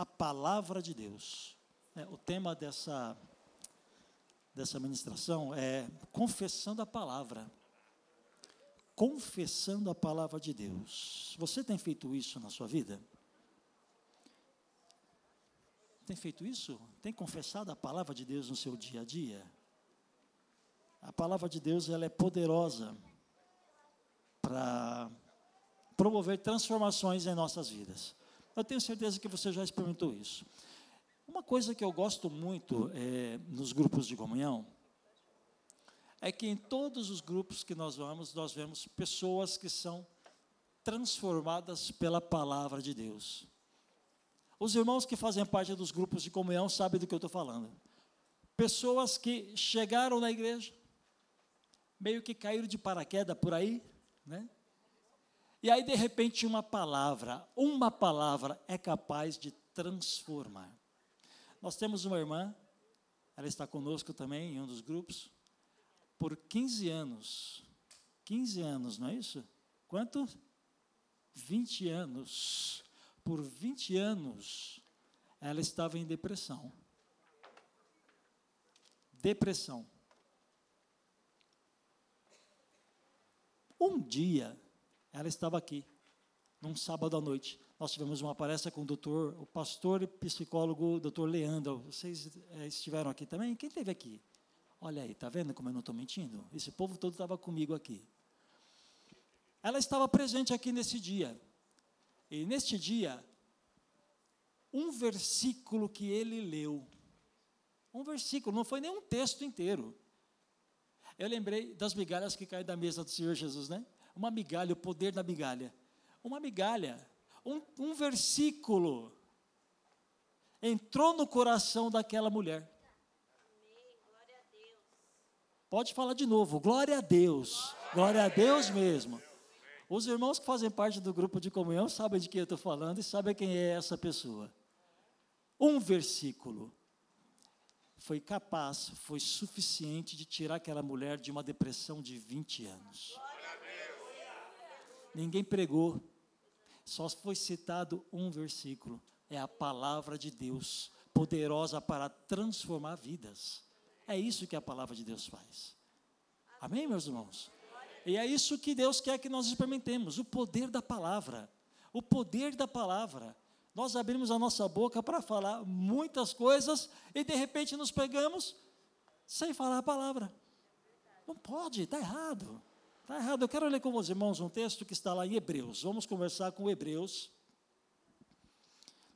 a palavra de Deus. É, o tema dessa, dessa ministração é confessando a palavra. Confessando a palavra de Deus. Você tem feito isso na sua vida? Tem feito isso? Tem confessado a palavra de Deus no seu dia a dia? A palavra de Deus ela é poderosa para promover transformações em nossas vidas. Eu tenho certeza que você já experimentou isso. Uma coisa que eu gosto muito é, nos grupos de comunhão é que em todos os grupos que nós vamos, nós vemos pessoas que são transformadas pela palavra de Deus. Os irmãos que fazem parte dos grupos de comunhão sabem do que eu estou falando. Pessoas que chegaram na igreja, meio que caíram de paraquedas por aí, né? E aí, de repente, uma palavra, uma palavra é capaz de transformar. Nós temos uma irmã, ela está conosco também em um dos grupos, por 15 anos. 15 anos, não é isso? Quanto? 20 anos por 20 anos, ela estava em depressão. Depressão. Um dia, ela estava aqui, num sábado à noite. Nós tivemos uma palestra com o doutor, o pastor e psicólogo, doutor Leandro. Vocês é, estiveram aqui também? Quem esteve aqui? Olha aí, tá vendo como eu não estou mentindo? Esse povo todo estava comigo aqui. Ela estava presente aqui nesse dia. E neste dia, um versículo que ele leu, um versículo, não foi nem um texto inteiro. Eu lembrei das migalhas que caem da mesa do Senhor Jesus, né? Uma migalha, o poder da migalha. Uma migalha, um, um versículo entrou no coração daquela mulher. Pode falar de novo, glória a Deus, glória a Deus mesmo. Os irmãos que fazem parte do grupo de comunhão sabem de quem eu estou falando e sabem quem é essa pessoa. Um versículo foi capaz, foi suficiente de tirar aquela mulher de uma depressão de 20 anos. Ninguém pregou, só foi citado um versículo. É a palavra de Deus, poderosa para transformar vidas. É isso que a palavra de Deus faz. Amém, meus irmãos? E é isso que Deus quer que nós experimentemos: o poder da palavra. O poder da palavra. Nós abrimos a nossa boca para falar muitas coisas e de repente nos pegamos sem falar a palavra. Não pode, está errado. Está errado. Eu quero ler com os irmãos um texto que está lá em Hebreus. Vamos conversar com Hebreus.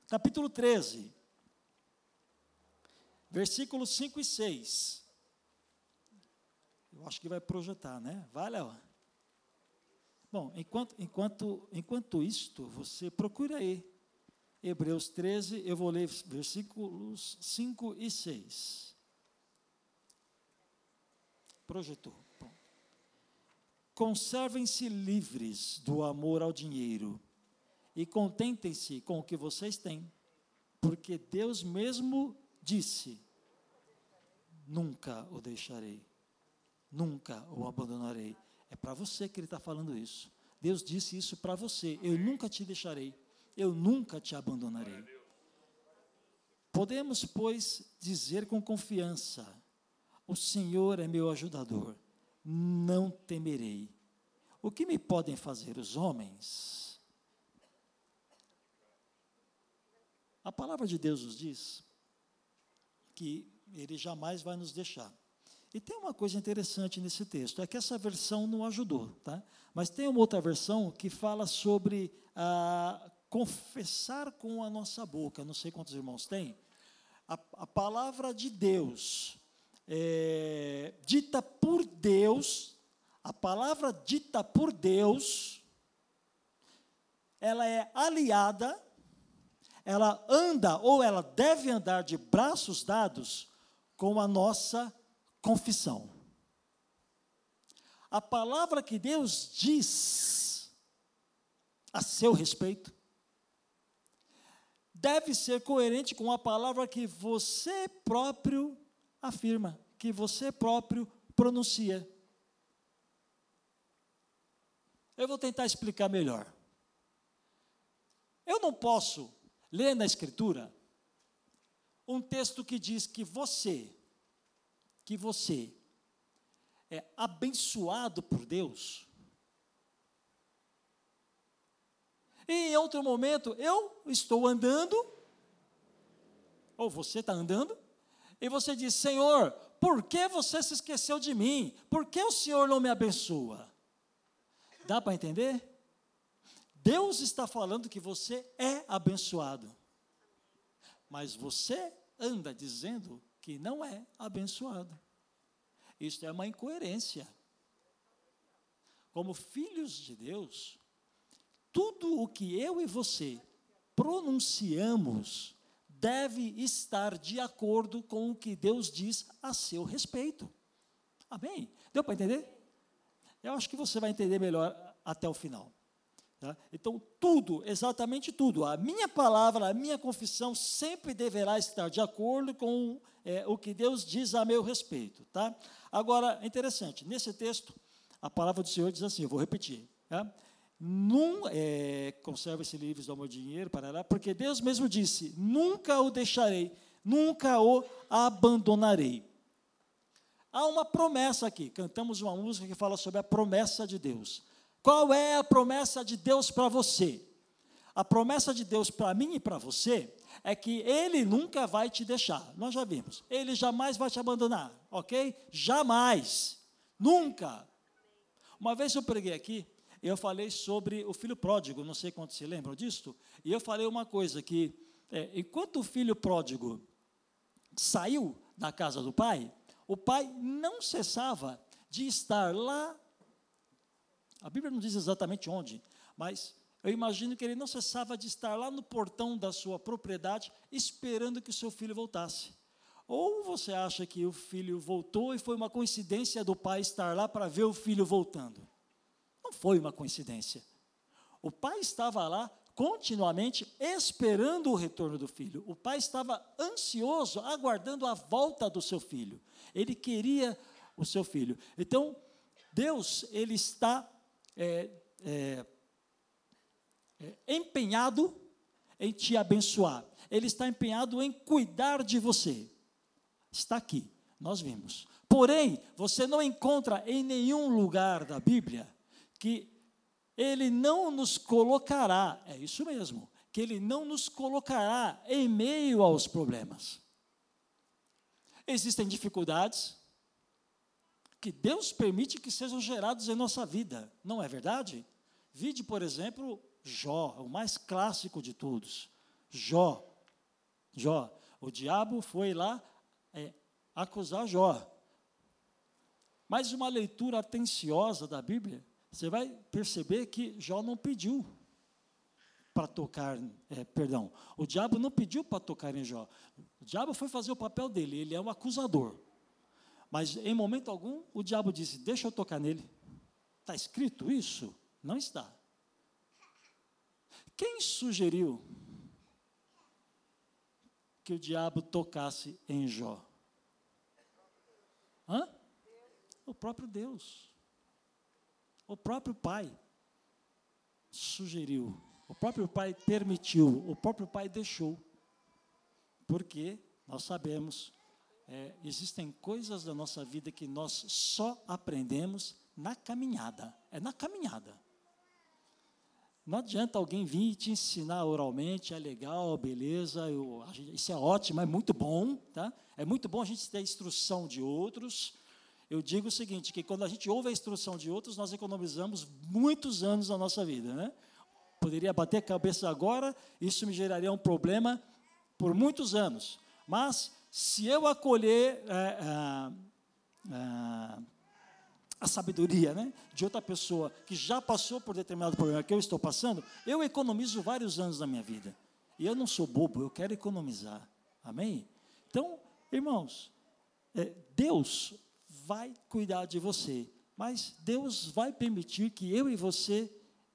Capítulo 13, versículos 5 e 6. Eu acho que vai projetar, né? Vai, Léo. Bom, enquanto, enquanto, enquanto isto, você procura aí. Hebreus 13, eu vou ler versículos 5 e 6. Projetou. Conservem-se livres do amor ao dinheiro e contentem-se com o que vocês têm, porque Deus mesmo disse: Nunca o deixarei nunca o abandonarei. É para você que ele está falando isso. Deus disse isso para você. Eu nunca te deixarei. Eu nunca te abandonarei. Podemos, pois, dizer com confiança: O Senhor é meu ajudador. Não temerei. O que me podem fazer os homens? A palavra de Deus nos diz que Ele jamais vai nos deixar. E tem uma coisa interessante nesse texto, é que essa versão não ajudou, tá? Mas tem uma outra versão que fala sobre ah, confessar com a nossa boca. Não sei quantos irmãos tem. A, a palavra de Deus, é, dita por Deus, a palavra dita por Deus, ela é aliada, ela anda ou ela deve andar de braços dados com a nossa confissão. A palavra que Deus diz a seu respeito deve ser coerente com a palavra que você próprio afirma, que você próprio pronuncia. Eu vou tentar explicar melhor. Eu não posso ler na Escritura um texto que diz que você, que você é abençoado por Deus. E em outro momento eu estou andando, ou você está andando, e você diz: Senhor, por que você se esqueceu de mim? Por que o Senhor não me abençoa? Dá para entender? Deus está falando que você é abençoado, mas você anda dizendo que não é abençoado. Isso é uma incoerência. Como filhos de Deus, tudo o que eu e você pronunciamos deve estar de acordo com o que Deus diz a seu respeito. Amém? Deu para entender? Eu acho que você vai entender melhor até o final. Tá? Então, tudo, exatamente tudo, a minha palavra, a minha confissão sempre deverá estar de acordo com é, o que Deus diz a meu respeito. Tá? Agora, interessante, nesse texto, a palavra do Senhor diz assim, eu vou repetir. Tá? Num, é, Conserva-se livres do amor de dinheiro, parará, porque Deus mesmo disse: nunca o deixarei, nunca o abandonarei. Há uma promessa aqui. Cantamos uma música que fala sobre a promessa de Deus. Qual é a promessa de Deus para você? A promessa de Deus para mim e para você é que Ele nunca vai te deixar. Nós já vimos. Ele jamais vai te abandonar, ok? Jamais. Nunca. Uma vez eu preguei aqui, eu falei sobre o filho pródigo, não sei quantos se lembram disso, e eu falei uma coisa, que é, enquanto o filho pródigo saiu da casa do pai, o pai não cessava de estar lá. A Bíblia não diz exatamente onde, mas eu imagino que ele não cessava de estar lá no portão da sua propriedade, esperando que o seu filho voltasse. Ou você acha que o filho voltou e foi uma coincidência do pai estar lá para ver o filho voltando? Não foi uma coincidência. O pai estava lá continuamente esperando o retorno do filho. O pai estava ansioso, aguardando a volta do seu filho. Ele queria o seu filho. Então, Deus, ele está é, é, é, empenhado em te abençoar. Ele está empenhado em cuidar de você. Está aqui, nós vimos. Porém, você não encontra em nenhum lugar da Bíblia que ele não nos colocará, é isso mesmo, que Ele não nos colocará em meio aos problemas. Existem dificuldades que Deus permite que sejam gerados em nossa vida, não é verdade? Vide, por exemplo, Jó, o mais clássico de todos. Jó. Jó. O diabo foi lá é, acusar Jó. Mas uma leitura atenciosa da Bíblia você vai perceber que Jó não pediu para tocar, é, perdão, o diabo não pediu para tocar em Jó. O diabo foi fazer o papel dele, ele é um acusador. Mas em momento algum o diabo disse: Deixa eu tocar nele. Está escrito isso? Não está. Quem sugeriu que o diabo tocasse em Jó? Hã? O próprio Deus. O próprio pai sugeriu, o próprio pai permitiu, o próprio pai deixou. Porque nós sabemos, é, existem coisas da nossa vida que nós só aprendemos na caminhada. É na caminhada. Não adianta alguém vir te ensinar oralmente, é legal, beleza, eu, isso é ótimo, é muito bom, tá? É muito bom a gente ter a instrução de outros, eu digo o seguinte, que quando a gente ouve a instrução de outros, nós economizamos muitos anos da nossa vida, né? Poderia bater a cabeça agora, isso me geraria um problema por muitos anos. Mas, se eu acolher é, é, é, a sabedoria né, de outra pessoa que já passou por determinado problema que eu estou passando, eu economizo vários anos da minha vida. E eu não sou bobo, eu quero economizar. Amém? Então, irmãos, é, Deus vai cuidar de você, mas Deus vai permitir que eu e você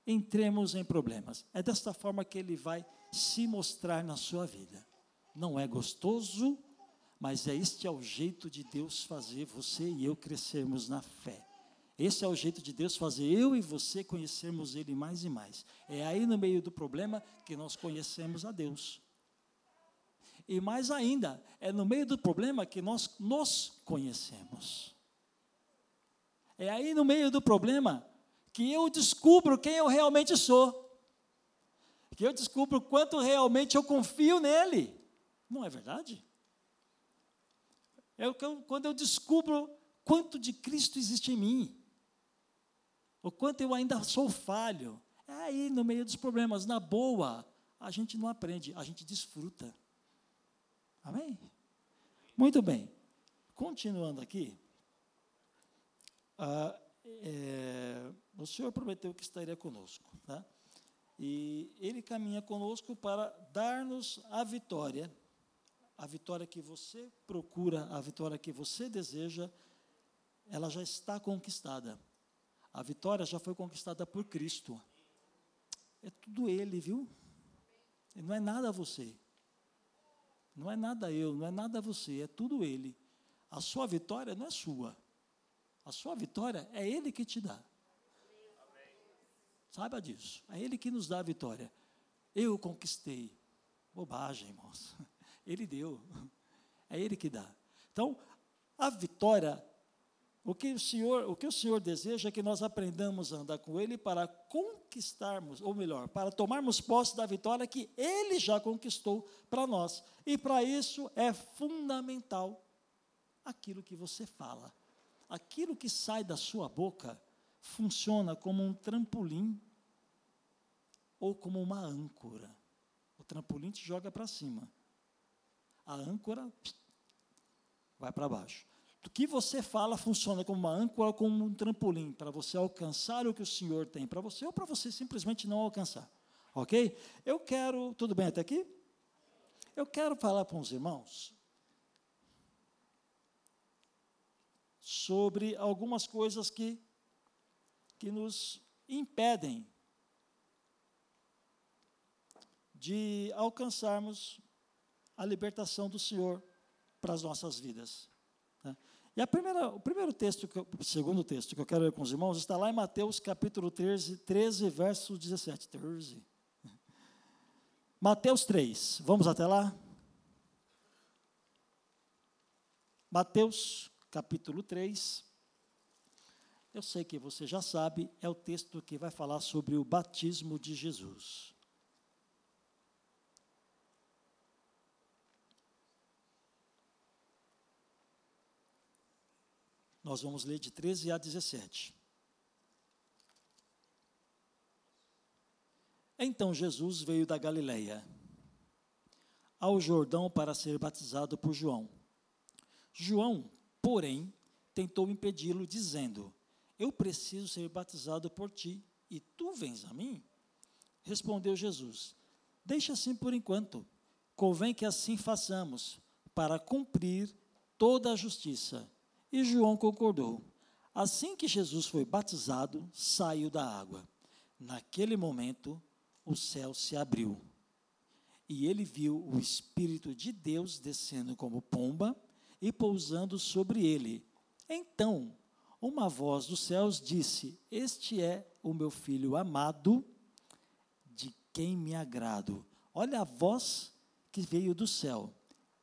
entremos em problemas. É desta forma que Ele vai se mostrar na sua vida. Não é gostoso, mas é este é o jeito de Deus fazer você e eu crescermos na fé. Esse é o jeito de Deus fazer eu e você conhecermos Ele mais e mais. É aí no meio do problema que nós conhecemos a Deus. E mais ainda, é no meio do problema que nós nos conhecemos. É aí no meio do problema que eu descubro quem eu realmente sou. Que eu descubro quanto realmente eu confio nele. Não é verdade? É quando eu descubro quanto de Cristo existe em mim o quanto eu ainda sou falho. É aí no meio dos problemas, na boa, a gente não aprende, a gente desfruta. Amém? Muito bem. Continuando aqui, ah, é, o Senhor prometeu que estaria conosco, tá? E Ele caminha conosco para dar-nos a vitória, a vitória que você procura, a vitória que você deseja, ela já está conquistada. A vitória já foi conquistada por Cristo. É tudo Ele, viu? Não é nada você. Não é nada eu, não é nada você, é tudo Ele. A sua vitória não é sua. A sua vitória é Ele que te dá. Saiba disso. É Ele que nos dá a vitória. Eu conquistei. Bobagem, irmãos. Ele deu. É Ele que dá. Então, a vitória o que o Senhor, o que o Senhor deseja é que nós aprendamos a andar com Ele para conquistarmos, ou melhor, para tomarmos posse da vitória que Ele já conquistou para nós. E para isso é fundamental aquilo que você fala. Aquilo que sai da sua boca funciona como um trampolim ou como uma âncora. O trampolim te joga para cima. A âncora vai para baixo. O que você fala funciona como uma âncora, como um trampolim, para você alcançar o que o Senhor tem para você, ou para você simplesmente não alcançar. Ok? Eu quero. Tudo bem até aqui? Eu quero falar para os irmãos sobre algumas coisas que, que nos impedem de alcançarmos a libertação do Senhor para as nossas vidas. E a primeira, o primeiro texto, que eu, o segundo texto que eu quero ler com os irmãos, está lá em Mateus capítulo 13, 13 verso 17. 13. Mateus 3, vamos até lá? Mateus capítulo 3. Eu sei que você já sabe, é o texto que vai falar sobre o batismo de Jesus. Nós vamos ler de 13 a 17. Então Jesus veio da Galileia ao Jordão para ser batizado por João. João, porém, tentou impedi-lo, dizendo: Eu preciso ser batizado por ti, e tu vens a mim? Respondeu Jesus: Deixa assim por enquanto. Convém que assim façamos, para cumprir toda a justiça. E João concordou. Assim que Jesus foi batizado, saiu da água. Naquele momento, o céu se abriu. E ele viu o Espírito de Deus descendo como pomba e pousando sobre ele. Então, uma voz dos céus disse: Este é o meu filho amado, de quem me agrado. Olha a voz que veio do céu.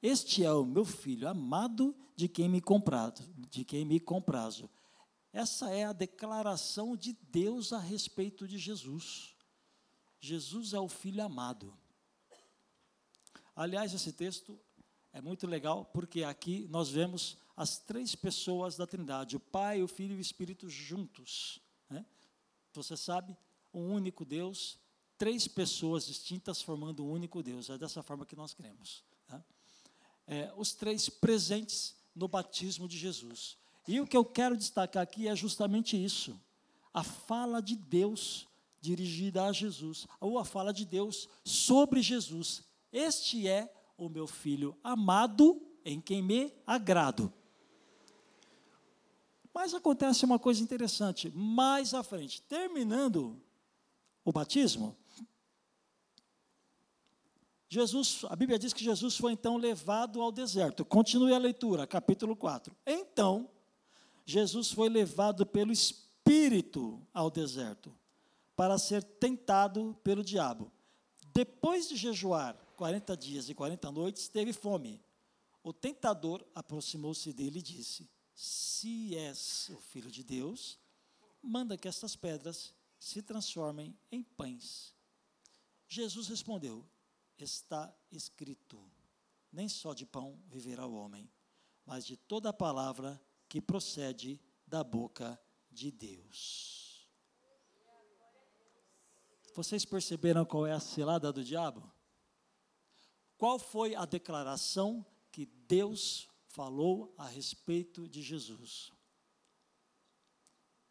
Este é o meu filho amado, de quem me comprado, de quem me comprazo. Essa é a declaração de Deus a respeito de Jesus. Jesus é o filho amado. Aliás, esse texto é muito legal porque aqui nós vemos as três pessoas da Trindade, o Pai, o Filho e o Espírito juntos. Né? Você sabe, um único Deus, três pessoas distintas formando um único Deus. É dessa forma que nós cremos. Tá? É, os três presentes no batismo de Jesus. E o que eu quero destacar aqui é justamente isso. A fala de Deus, dirigida a Jesus, ou a fala de Deus sobre Jesus. Este é o meu filho amado, em quem me agrado. Mas acontece uma coisa interessante, mais à frente, terminando o batismo, Jesus, a Bíblia diz que Jesus foi então levado ao deserto. Continue a leitura, capítulo 4. Então, Jesus foi levado pelo Espírito ao deserto para ser tentado pelo diabo. Depois de jejuar 40 dias e 40 noites, teve fome. O tentador aproximou-se dele e disse: Se és o filho de Deus, manda que estas pedras se transformem em pães. Jesus respondeu: Está escrito: Nem só de pão viverá o homem, mas de toda a palavra que procede da boca de Deus. Vocês perceberam qual é a cilada do diabo? Qual foi a declaração que Deus falou a respeito de Jesus?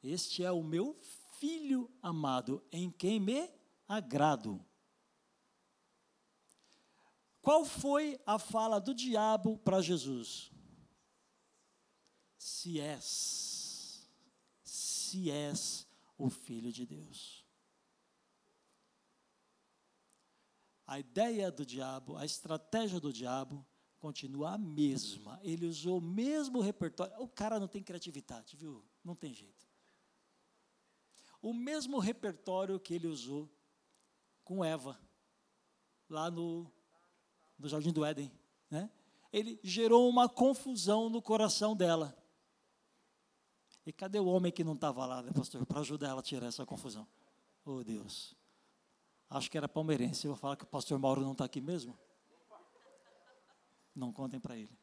Este é o meu filho amado, em quem me agrado. Qual foi a fala do diabo para Jesus? Se és, se és o filho de Deus. A ideia do diabo, a estratégia do diabo continua a mesma. Ele usou o mesmo repertório. O cara não tem criatividade, viu? Não tem jeito. O mesmo repertório que ele usou com Eva, lá no, no Jardim do Éden. Né? Ele gerou uma confusão no coração dela. E cadê o homem que não estava lá, né, pastor, para ajudar ela a tirar essa confusão? Oh, Deus. Acho que era palmeirense. Eu vou falar que o pastor Mauro não está aqui mesmo? Não contem para ele.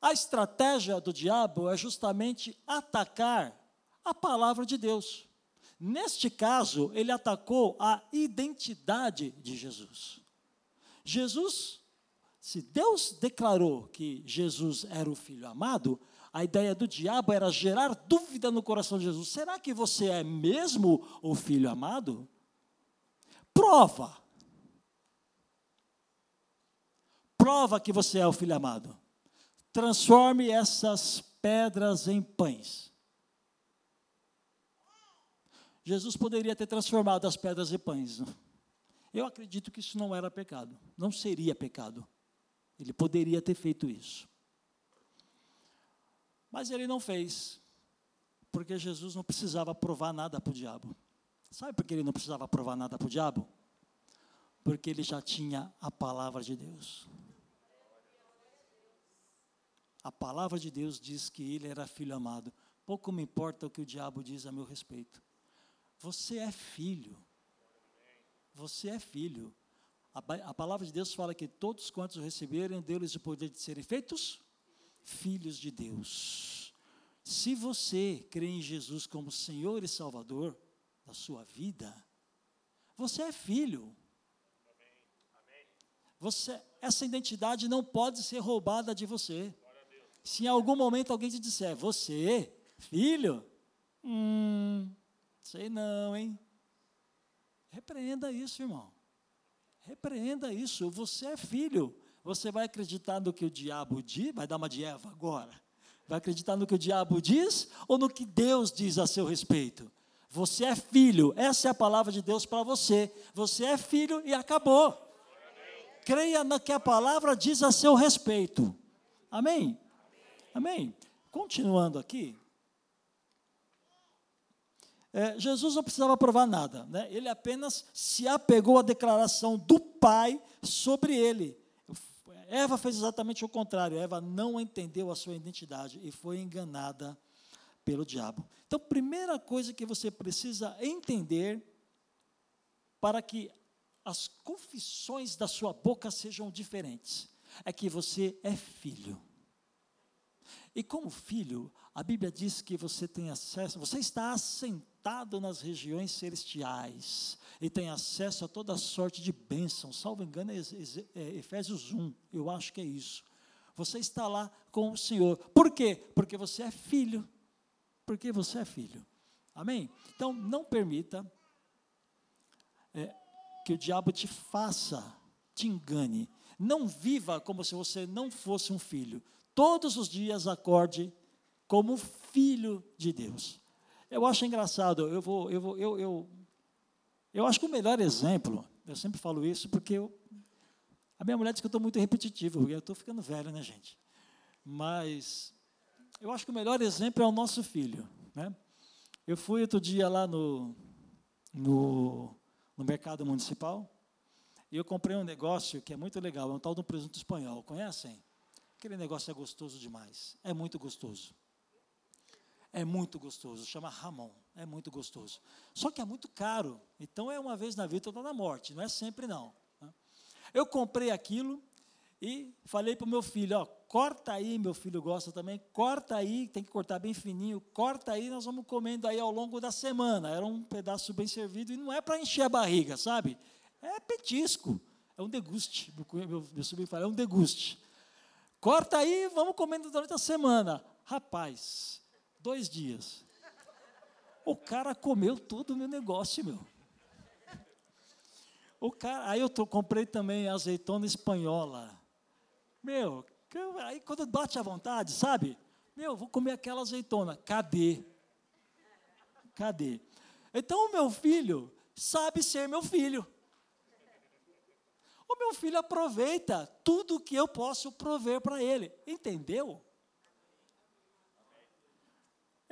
A estratégia do diabo é justamente atacar a palavra de Deus. Neste caso, ele atacou a identidade de Jesus. Jesus, se Deus declarou que Jesus era o filho amado, a ideia do diabo era gerar dúvida no coração de Jesus: será que você é mesmo o filho amado? Prova. Prova que você é o filho amado. Transforme essas pedras em pães. Jesus poderia ter transformado as pedras em pães. Eu acredito que isso não era pecado, não seria pecado. Ele poderia ter feito isso. Mas ele não fez, porque Jesus não precisava provar nada para o diabo. Sabe por que ele não precisava provar nada para o diabo? Porque ele já tinha a palavra de Deus. A palavra de Deus diz que ele era filho amado. Pouco me importa o que o diabo diz a meu respeito. Você é filho. Você é filho. A, palavra de Deus fala que todos quantos receberem, deu-lhes o poder de serem feitos filhos de Deus. Se você crê em Jesus como Senhor e Salvador da sua vida, você é filho. Você, essa identidade não pode ser roubada de você. Se em algum momento alguém te disser, você, filho, hum, sei não, hein? Repreenda isso, irmão. Repreenda isso. Você é filho. Você vai acreditar no que o diabo diz? Vai dar uma de Eva agora? Vai acreditar no que o diabo diz ou no que Deus diz a seu respeito? Você é filho, essa é a palavra de Deus para você. Você é filho e acabou. Creia no que a palavra diz a seu respeito. Amém? Amém. Continuando aqui. É, Jesus não precisava provar nada, né? ele apenas se apegou à declaração do Pai sobre ele. Eva fez exatamente o contrário. Eva não entendeu a sua identidade e foi enganada pelo diabo. Então, primeira coisa que você precisa entender para que as confissões da sua boca sejam diferentes é que você é filho. E como filho, a Bíblia diz que você tem acesso, você está assentado nas regiões celestiais e tem acesso a toda sorte de bênçãos. Salvo engano, é, é Efésios 1, eu acho que é isso. Você está lá com o Senhor. Por quê? Porque você é filho. Porque você é filho. Amém? Então, não permita é, que o diabo te faça, te engane. Não viva como se você não fosse um filho. Todos os dias acorde como filho de Deus. Eu acho engraçado, eu vou, eu vou, eu, eu, eu acho que o melhor exemplo, eu sempre falo isso porque eu, a minha mulher diz que eu estou muito repetitivo, eu estou ficando velho, né, gente? Mas eu acho que o melhor exemplo é o nosso filho, né? Eu fui outro dia lá no, no, no mercado municipal e eu comprei um negócio que é muito legal, é um tal do presunto espanhol. Conhecem? Aquele negócio é gostoso demais. É muito gostoso. É muito gostoso. Chama Ramon. É muito gostoso. Só que é muito caro. Então é uma vez na vida toda na morte. Não é sempre não. Né? Eu comprei aquilo e falei para o meu filho, ó, corta aí, meu filho gosta também, corta aí, tem que cortar bem fininho, corta aí, nós vamos comendo aí ao longo da semana. Era um pedaço bem servido e não é para encher a barriga, sabe? É petisco, é um deguste. Meu, meu, meu sobrinho fala, é um deguste. Corta aí, vamos comendo durante a semana. Rapaz, dois dias. O cara comeu todo o meu negócio, meu. O cara, aí eu tô, comprei também azeitona espanhola. Meu, aí quando bate a vontade, sabe? Meu, vou comer aquela azeitona. Cadê? Cadê? Então o meu filho sabe ser meu filho. O meu filho aproveita tudo que eu posso prover para ele. Entendeu?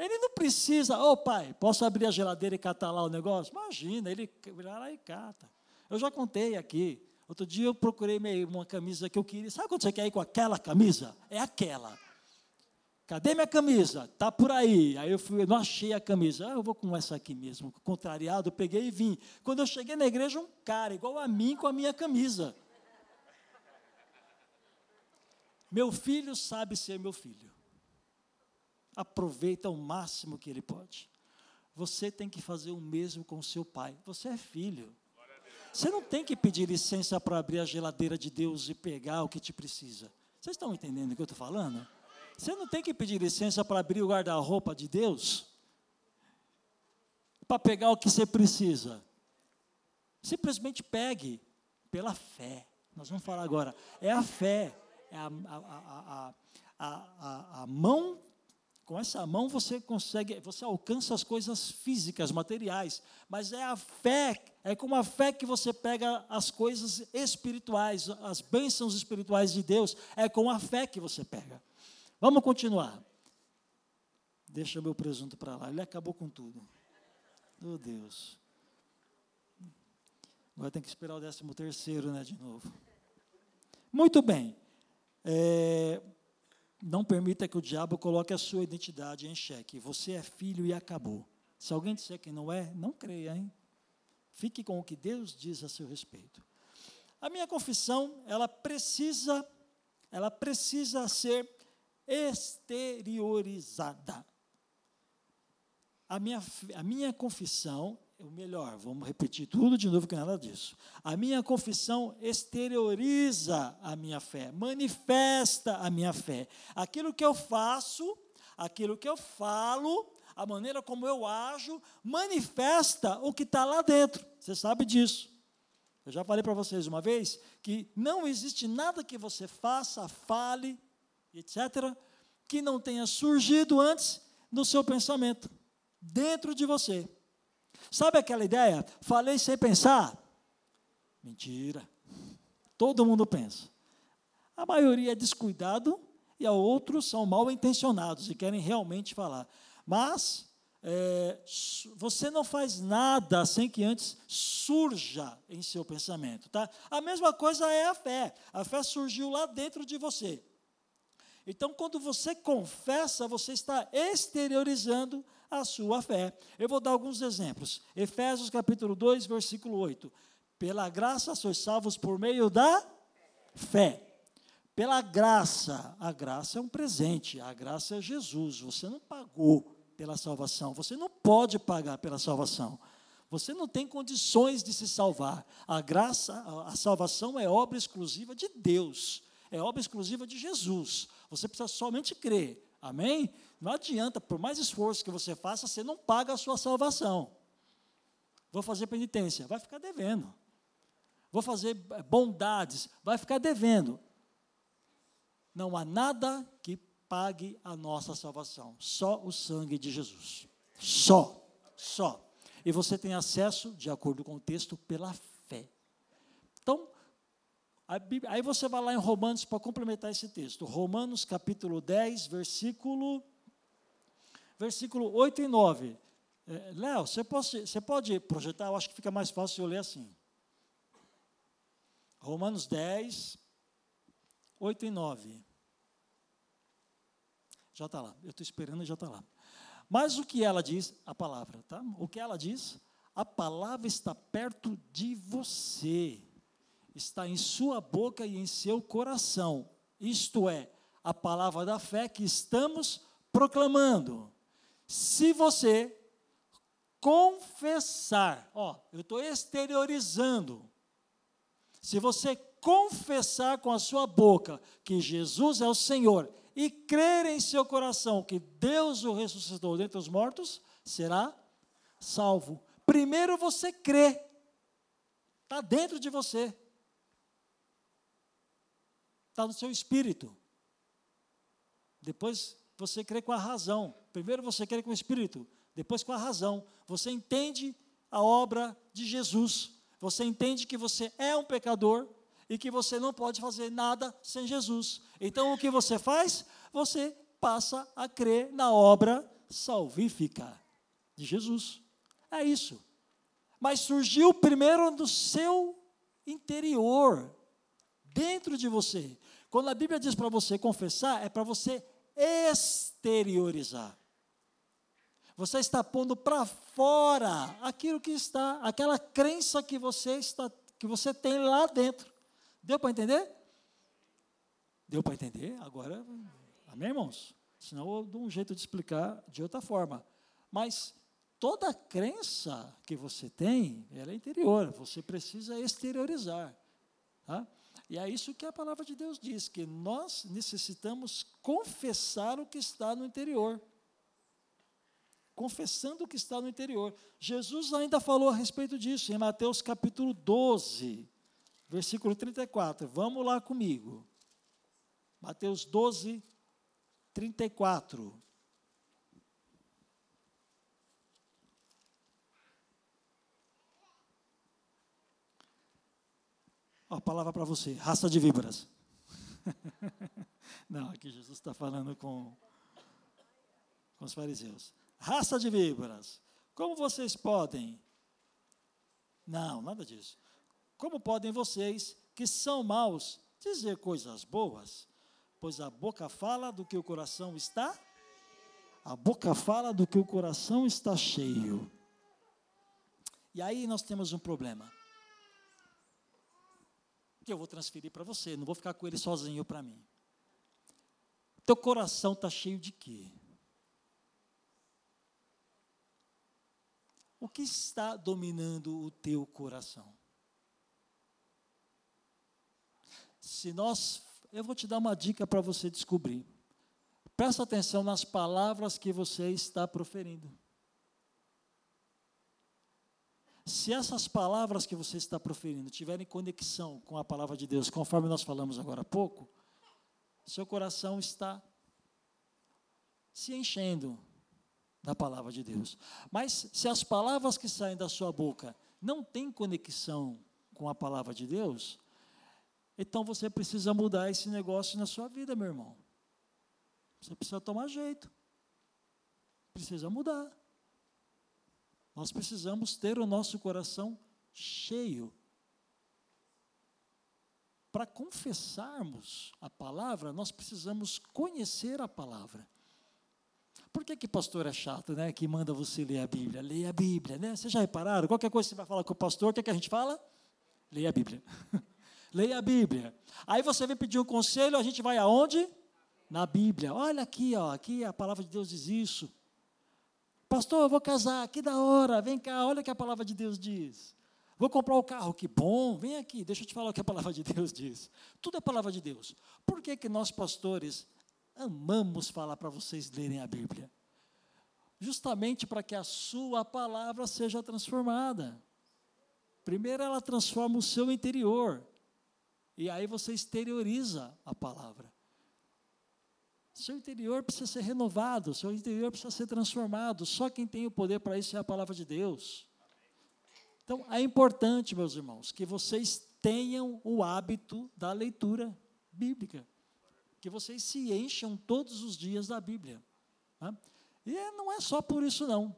Ele não precisa, ô oh, pai, posso abrir a geladeira e catar lá o negócio? Imagina, ele vai lá e cata. Eu já contei aqui. Outro dia eu procurei uma camisa que eu queria. Sabe quando você quer ir com aquela camisa? É aquela. Cadê minha camisa? Tá por aí. Aí eu fui, eu não achei a camisa. Ah, eu vou com essa aqui mesmo. Contrariado, peguei e vim. Quando eu cheguei na igreja, um cara igual a mim com a minha camisa. Meu filho sabe ser meu filho. Aproveita o máximo que ele pode. Você tem que fazer o mesmo com seu pai. Você é filho. Você não tem que pedir licença para abrir a geladeira de Deus e pegar o que te precisa. Vocês estão entendendo o que eu estou falando? Você não tem que pedir licença para abrir o guarda-roupa de Deus para pegar o que você precisa. Simplesmente pegue pela fé. Nós vamos falar agora. É a fé, é a, a, a, a, a mão com essa mão você consegue, você alcança as coisas físicas, materiais, mas é a fé, é com a fé que você pega as coisas espirituais, as bênçãos espirituais de Deus, é com a fé que você pega. Vamos continuar. Deixa meu presunto para lá, ele acabou com tudo. Meu oh, Deus. Agora tem que esperar o décimo terceiro, né, de novo. Muito bem. É, não permita que o diabo coloque a sua identidade em xeque. Você é filho e acabou. Se alguém disser que não é, não creia, hein? Fique com o que Deus diz a seu respeito. A minha confissão, ela precisa, ela precisa ser exteriorizada. A minha, a minha confissão, o melhor, vamos repetir tudo de novo, que nada disso. A minha confissão exterioriza a minha fé, manifesta a minha fé. Aquilo que eu faço, aquilo que eu falo, a maneira como eu ajo, manifesta o que está lá dentro. Você sabe disso. Eu já falei para vocês uma vez que não existe nada que você faça, fale, etc., que não tenha surgido antes no seu pensamento, dentro de você. Sabe aquela ideia? Falei sem pensar? Mentira. Todo mundo pensa. A maioria é descuidado e a outros são mal intencionados e querem realmente falar. Mas é, você não faz nada sem que antes surja em seu pensamento. Tá? A mesma coisa é a fé. A fé surgiu lá dentro de você. Então, quando você confessa, você está exteriorizando a sua fé. Eu vou dar alguns exemplos. Efésios capítulo 2, versículo 8. Pela graça sois salvos por meio da fé. Pela graça, a graça é um presente, a graça é Jesus. Você não pagou pela salvação, você não pode pagar pela salvação. Você não tem condições de se salvar. A graça, a salvação é obra exclusiva de Deus, é obra exclusiva de Jesus. Você precisa somente crer. Amém? Não adianta, por mais esforço que você faça, você não paga a sua salvação. Vou fazer penitência, vai ficar devendo. Vou fazer bondades, vai ficar devendo. Não há nada que pague a nossa salvação, só o sangue de Jesus. Só, só. E você tem acesso, de acordo com o texto, pela aí você vai lá em Romanos para complementar esse texto. Romanos capítulo 10, versículo, versículo 8 e 9. É, Léo, você pode, você pode projetar? Eu acho que fica mais fácil eu ler assim. Romanos 10, 8 e 9. Já está lá. Eu estou esperando e já está lá. Mas o que ela diz, a palavra, tá? O que ela diz, a palavra está perto de você, está em sua boca e em seu coração. Isto é, a palavra da fé que estamos proclamando. Se você confessar, ó, eu estou exteriorizando. Se você confessar com a sua boca que Jesus é o Senhor e crer em seu coração que Deus o ressuscitou dentre os mortos, será salvo. Primeiro você crê, está dentro de você, está no seu espírito. Depois você crê com a razão. Primeiro você crê com o espírito, depois com a razão. Você entende a obra de Jesus. Você entende que você é um pecador e que você não pode fazer nada sem Jesus. Então o que você faz? Você passa a crer na obra salvífica de Jesus. É isso. Mas surgiu primeiro no seu interior, dentro de você. Quando a Bíblia diz para você confessar, é para você exteriorizar. Você está pondo para fora aquilo que está, aquela crença que você está, que você tem lá dentro. Deu para entender? Deu para entender? Agora, amém, irmãos? Senão eu dou um jeito de explicar de outra forma. Mas toda crença que você tem, ela é interior, você precisa exteriorizar. Tá? E é isso que a palavra de Deus diz, que nós necessitamos confessar o que está no interior. Confessando o que está no interior. Jesus ainda falou a respeito disso em Mateus capítulo 12 versículo 34. Vamos lá comigo. Mateus 12, 34. A palavra para você, raça de víboras. Não, aqui Jesus está falando com, com os fariseus. Raça de víboras, como vocês podem? Não, nada disso. Como podem vocês, que são maus, dizer coisas boas? Pois a boca fala do que o coração está. A boca fala do que o coração está cheio. E aí nós temos um problema. Que eu vou transferir para você, não vou ficar com ele sozinho para mim. Teu coração está cheio de quê? O que está dominando o teu coração? Se nós, eu vou te dar uma dica para você descobrir. Presta atenção nas palavras que você está proferindo. Se essas palavras que você está proferindo tiverem conexão com a palavra de Deus, conforme nós falamos agora há pouco, seu coração está se enchendo da palavra de Deus. Mas se as palavras que saem da sua boca não têm conexão com a palavra de Deus, então você precisa mudar esse negócio na sua vida, meu irmão. Você precisa tomar jeito. Precisa mudar. Nós precisamos ter o nosso coração cheio. Para confessarmos a palavra, nós precisamos conhecer a palavra. Por que que pastor é chato, né? Que manda você ler a Bíblia? Leia a Bíblia, né? Vocês já repararam? Qualquer coisa que você vai falar com o pastor, o que, que a gente fala? Leia a Bíblia. Leia a Bíblia. Aí você vem pedir um conselho, a gente vai aonde? Na Bíblia. Olha aqui, ó, aqui a palavra de Deus diz isso. Pastor, eu vou casar, que da hora. Vem cá, olha o que a palavra de Deus diz. Vou comprar o um carro, que bom. Vem aqui, deixa eu te falar o que a palavra de Deus diz. Tudo é palavra de Deus. Por que, que nós, pastores, amamos falar para vocês lerem a Bíblia. Justamente para que a sua palavra seja transformada. Primeiro ela transforma o seu interior. E aí você exterioriza a palavra. Seu interior precisa ser renovado, seu interior precisa ser transformado. Só quem tem o poder para isso é a palavra de Deus. Então, é importante, meus irmãos, que vocês tenham o hábito da leitura bíblica. Que vocês se encham todos os dias da Bíblia. Tá? E não é só por isso, não.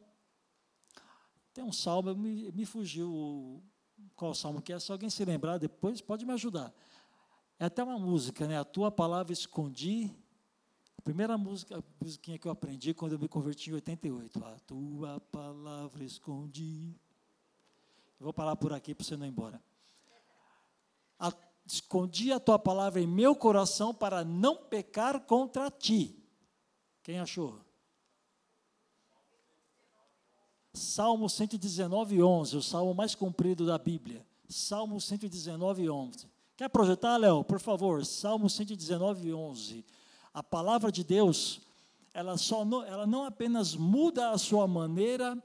Tem um salmo, me, me fugiu qual salmo que é, se alguém se lembrar depois, pode me ajudar. É até uma música, né? A tua palavra escondi. A primeira música, a musiquinha que eu aprendi quando eu me converti em 88. A tua palavra escondi. Eu vou parar por aqui para você não ir embora. A, escondi a tua palavra em meu coração para não pecar contra ti. Quem achou? Salmo 119, 11, o salmo mais comprido da Bíblia. Salmo 119, 11. Quer projetar, Léo? Por favor, Salmo 119, 11. A palavra de Deus, ela, só não, ela não apenas muda a sua maneira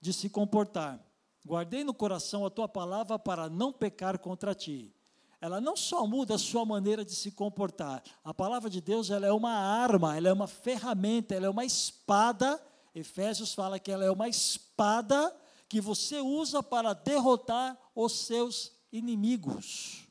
de se comportar. Guardei no coração a tua palavra para não pecar contra ti. Ela não só muda a sua maneira de se comportar. A palavra de Deus, ela é uma arma, ela é uma ferramenta, ela é uma espada Efésios fala que ela é uma espada que você usa para derrotar os seus inimigos,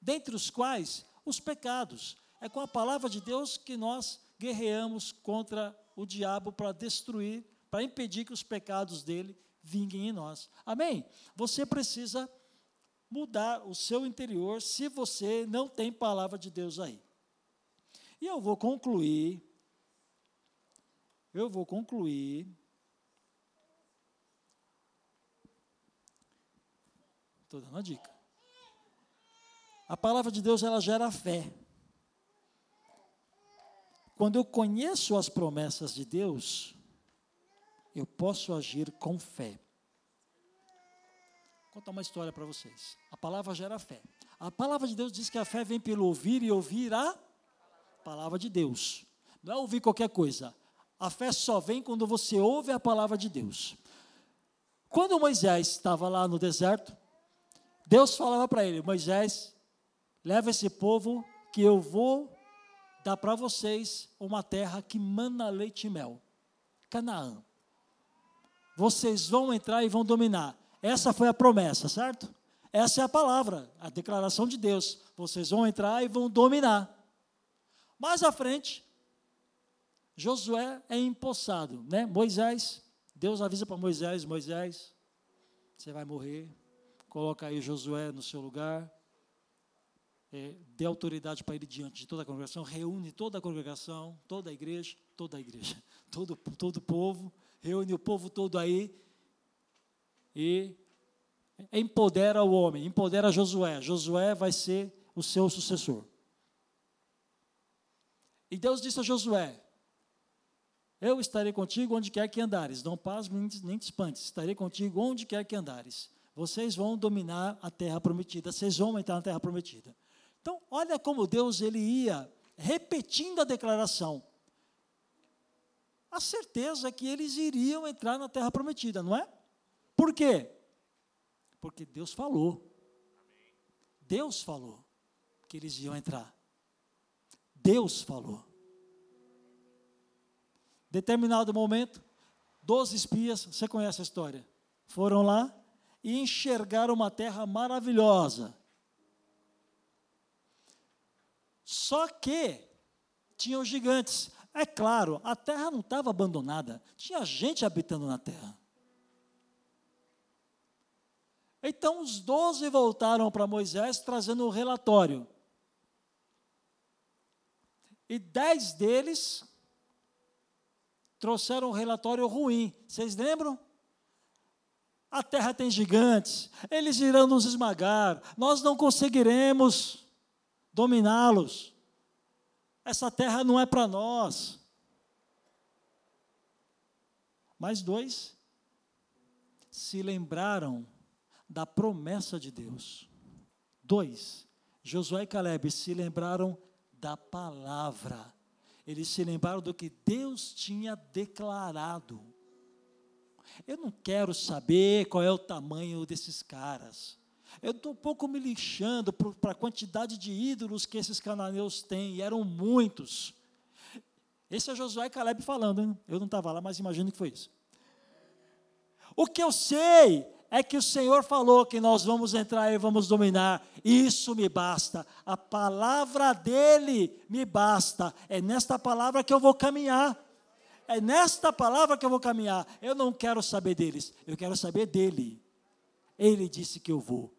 dentre os quais os pecados. É com a palavra de Deus que nós guerreamos contra o diabo para destruir, para impedir que os pecados dele vinguem em nós. Amém? Você precisa mudar o seu interior se você não tem palavra de Deus aí. E eu vou concluir eu vou concluir. Estou dando uma dica. A palavra de Deus ela gera fé. Quando eu conheço as promessas de Deus, eu posso agir com fé. Vou contar uma história para vocês. A palavra gera fé. A palavra de Deus diz que a fé vem pelo ouvir e ouvir a palavra de Deus. Não é ouvir qualquer coisa. A fé só vem quando você ouve a palavra de Deus. Quando Moisés estava lá no deserto, Deus falava para ele: Moisés, leva esse povo que eu vou dar para vocês uma terra que mana leite e mel Canaã. Vocês vão entrar e vão dominar. Essa foi a promessa, certo? Essa é a palavra, a declaração de Deus. Vocês vão entrar e vão dominar. Mais à frente, Josué é empossado, né? Moisés, Deus avisa para Moisés, Moisés, você vai morrer. Coloca aí Josué no seu lugar. É, dê autoridade para ele diante de toda a congregação, reúne toda a congregação, toda a igreja, toda a igreja, todo, todo o povo, reúne o povo todo aí e empodera o homem, empodera Josué. Josué vai ser o seu sucessor. E Deus disse a Josué: eu estarei contigo onde quer que andares. Não pasme nem te espantes. Estarei contigo onde quer que andares. Vocês vão dominar a terra prometida. Vocês vão entrar na terra prometida. Então, olha como Deus ele ia repetindo a declaração. A certeza é que eles iriam entrar na terra prometida, não é? Por quê? Porque Deus falou. Deus falou que eles iam entrar. Deus falou. Determinado momento, doze espias, você conhece a história, foram lá e enxergaram uma terra maravilhosa. Só que tinham gigantes. É claro, a terra não estava abandonada, tinha gente habitando na terra. Então os doze voltaram para Moisés trazendo um relatório. E dez deles trouxeram um relatório ruim. Vocês lembram? A terra tem gigantes, eles irão nos esmagar, nós não conseguiremos dominá-los. Essa terra não é para nós. Mais dois se lembraram da promessa de Deus. Dois, Josué e Caleb se lembraram da palavra. Eles se lembraram do que Deus tinha declarado. Eu não quero saber qual é o tamanho desses caras. Eu estou um pouco me lixando para a quantidade de ídolos que esses cananeus têm, e eram muitos. Esse é Josué e Caleb falando, hein? eu não estava lá, mas imagino que foi isso. O que eu sei é que o Senhor falou que nós vamos entrar e vamos dominar. Isso me basta. A palavra dele me basta. É nesta palavra que eu vou caminhar. É nesta palavra que eu vou caminhar. Eu não quero saber deles, eu quero saber dele. Ele disse que eu vou.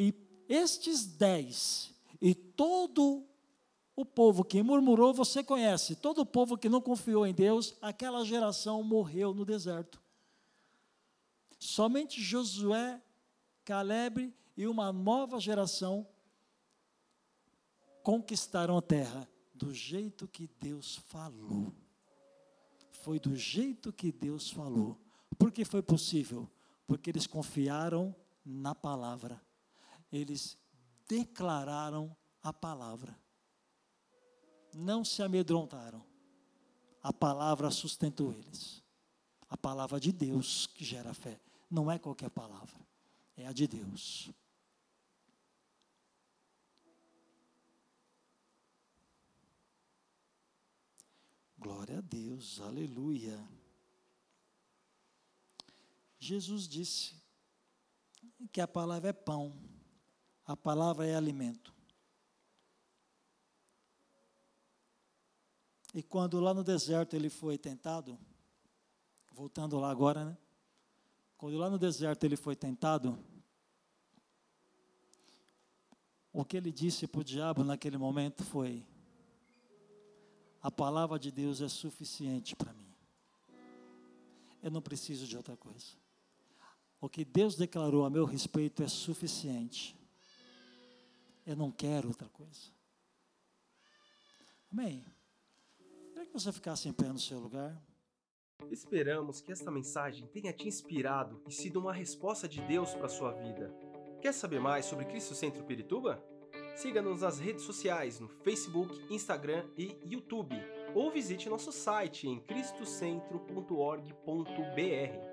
E estes dez, e todo o povo que murmurou, você conhece. Todo o povo que não confiou em Deus, aquela geração morreu no deserto. Somente Josué, Caleb e uma nova geração conquistaram a terra do jeito que Deus falou. Foi do jeito que Deus falou. Por que foi possível? Porque eles confiaram na palavra. Eles declararam a palavra. Não se amedrontaram. A palavra sustentou eles. A palavra de Deus que gera fé não é qualquer palavra, é a de Deus. Glória a Deus, aleluia. Jesus disse que a palavra é pão, a palavra é alimento. E quando lá no deserto ele foi tentado, voltando lá agora, né? Quando lá no deserto ele foi tentado, o que ele disse para o diabo naquele momento foi: A palavra de Deus é suficiente para mim. Eu não preciso de outra coisa. O que Deus declarou a meu respeito é suficiente. Eu não quero outra coisa. Amém. Queria que você ficasse em pé no seu lugar. Esperamos que esta mensagem tenha te inspirado e sido uma resposta de Deus para a sua vida. Quer saber mais sobre Cristo Centro Pirituba? Siga-nos nas redes sociais no Facebook, Instagram e YouTube, ou visite nosso site em cristocentro.org.br.